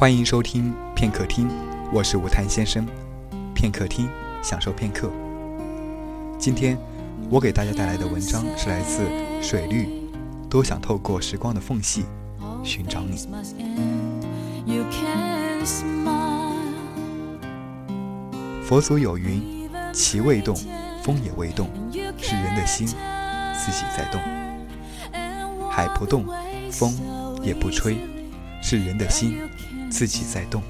欢迎收听片刻听，我是吴谈先生。片刻听，享受片刻。今天我给大家带来的文章是来自水绿，多想透过时光的缝隙寻找你。佛祖有云：其未动，风也未动，是人的心自己在动。海不动，风也不吹，是人的心自己在动。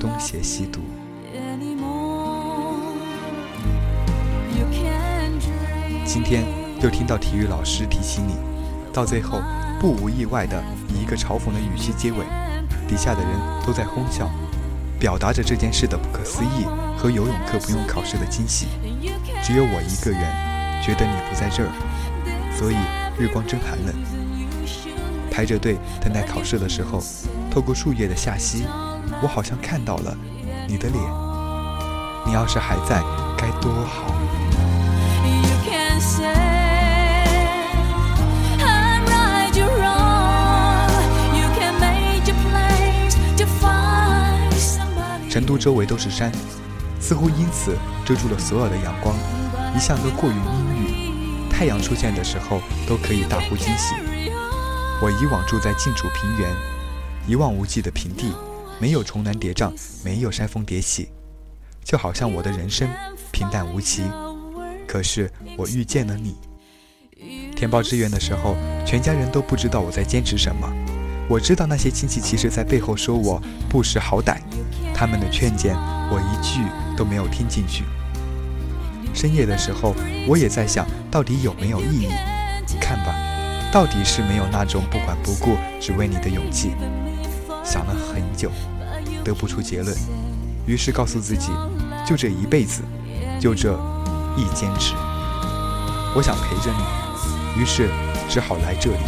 东邪西毒。今天又听到体育老师提醒你，到最后不无意外的以一个嘲讽的语气结尾，底下的人都在哄笑。表达着这件事的不可思议和游泳课不用考试的惊喜，只有我一个人觉得你不在这儿，所以日光真寒冷。排着队等待考试的时候，透过树叶的下隙，我好像看到了你的脸。你要是还在，该多好。成都周围都是山，似乎因此遮住了所有的阳光，一向都过于阴郁。太阳出现的时候，都可以大呼惊喜。我以往住在晋楚平原，一望无际的平地，没有重峦叠嶂，没有山峰叠起，就好像我的人生平淡无奇。可是我遇见了你。填报志愿的时候，全家人都不知道我在坚持什么。我知道那些亲戚其实在背后说我不识好歹。他们的劝谏，我一句都没有听进去。深夜的时候，我也在想，到底有没有意义？看吧，到底是没有那种不管不顾只为你的勇气。想了很久，得不出结论，于是告诉自己，就这一辈子，就这一坚持。我想陪着你，于是只好来这里。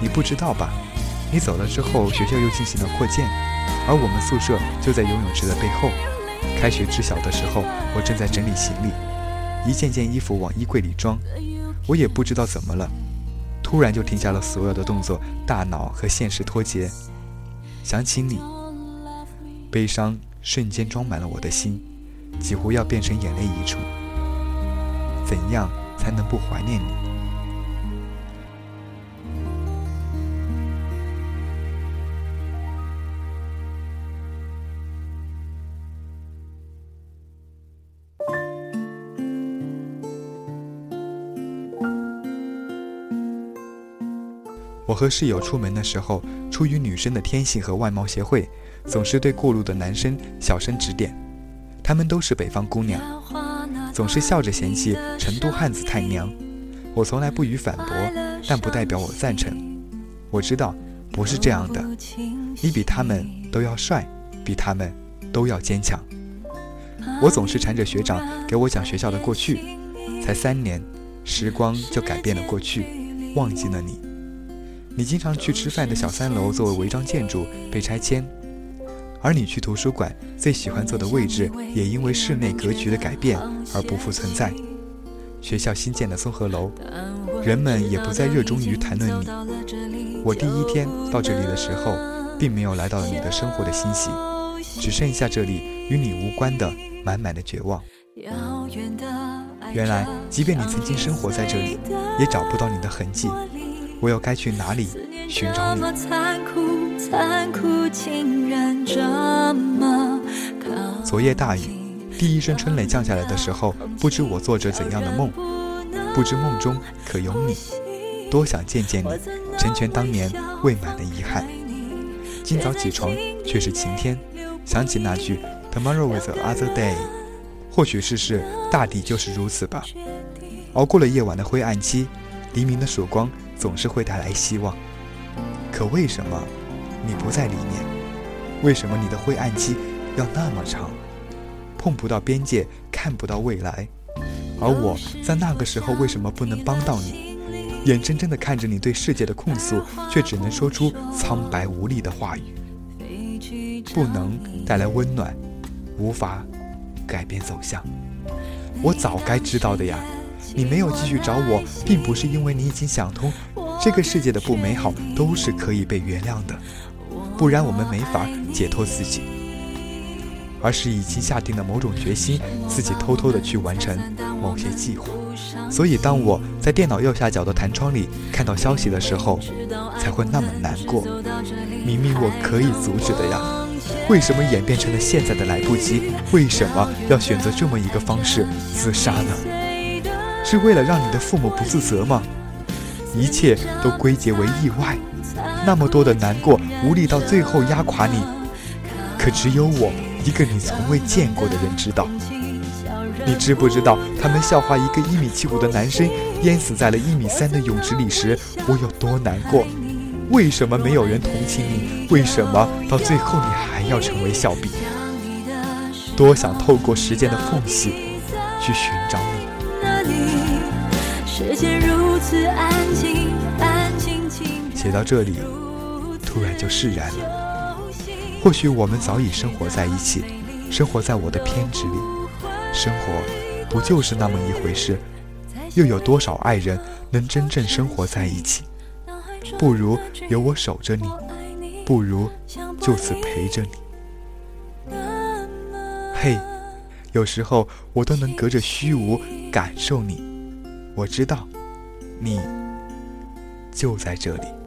你不知道吧？你走了之后，学校又进行了扩建，而我们宿舍就在游泳池的背后。开学知晓的时候，我正在整理行李，一件件衣服往衣柜里装。我也不知道怎么了，突然就停下了所有的动作，大脑和现实脱节。想起你，悲伤瞬间装满了我的心，几乎要变成眼泪溢出。怎样才能不怀念你？我和室友出门的时候，出于女生的天性和外貌协会，总是对过路的男生小声指点。他们都是北方姑娘，总是笑着嫌弃成都汉子太娘。我从来不予反驳，但不代表我赞成。我知道不是这样的，你比他们都要帅，比他们都要坚强。我总是缠着学长给我讲学校的过去，才三年，时光就改变了过去，忘记了你。你经常去吃饭的小三楼作为违章建筑被拆迁，而你去图书馆最喜欢坐的位置也因为室内格局的改变而不复存在。学校新建的综合楼，人们也不再热衷于谈论你。我第一天到这里的时候，并没有来到你的生活的欣喜，只剩下这里与你无关的满满的绝望。原来，即便你曾经生活在这里，也找不到你的痕迹。我又该去哪里寻找你？昨夜大雨，第一声春雷降下来的时候，不知我做着怎样的梦，不知梦中可有你，多想见见你，成全当年未满的遗憾。今早起床却是晴天，想起那句 Tomorrow is another day，或许世事大抵就是如此吧。熬过了夜晚的灰暗期，黎明的曙光。总是会带来希望，可为什么你不在里面？为什么你的灰暗期要那么长，碰不到边界，看不到未来？而我在那个时候为什么不能帮到你？眼睁睁地看着你对世界的控诉，却只能说出苍白无力的话语，不能带来温暖，无法改变走向。我早该知道的呀。你没有继续找我，并不是因为你已经想通，这个世界的不美好都是可以被原谅的，不然我们没法解脱自己，而是已经下定了某种决心，自己偷偷的去完成某些计划。所以，当我在电脑右下角的弹窗里看到消息的时候，才会那么难过。明明我可以阻止的呀，为什么演变成了现在的来不及？为什么要选择这么一个方式自杀呢？是为了让你的父母不自责吗？一切都归结为意外，那么多的难过无力到最后压垮你，可只有我一个你从未见过的人知道。你知不知道他们笑话一个一米七五的男生淹死在了一米三的泳池里时，我有多难过？为什么没有人同情你？为什么到最后你还要成为笑柄？多想透过时间的缝隙去寻找你。写到这里，突然就释然了。或许我们早已生活在一起，生活在我的偏执里。生活不就是那么一回事？又有多少爱人能真正生活在一起？不如有我守着你，不如就此陪着你。嘿，有时候我都能隔着虚无感受你。我知道，你就在这里。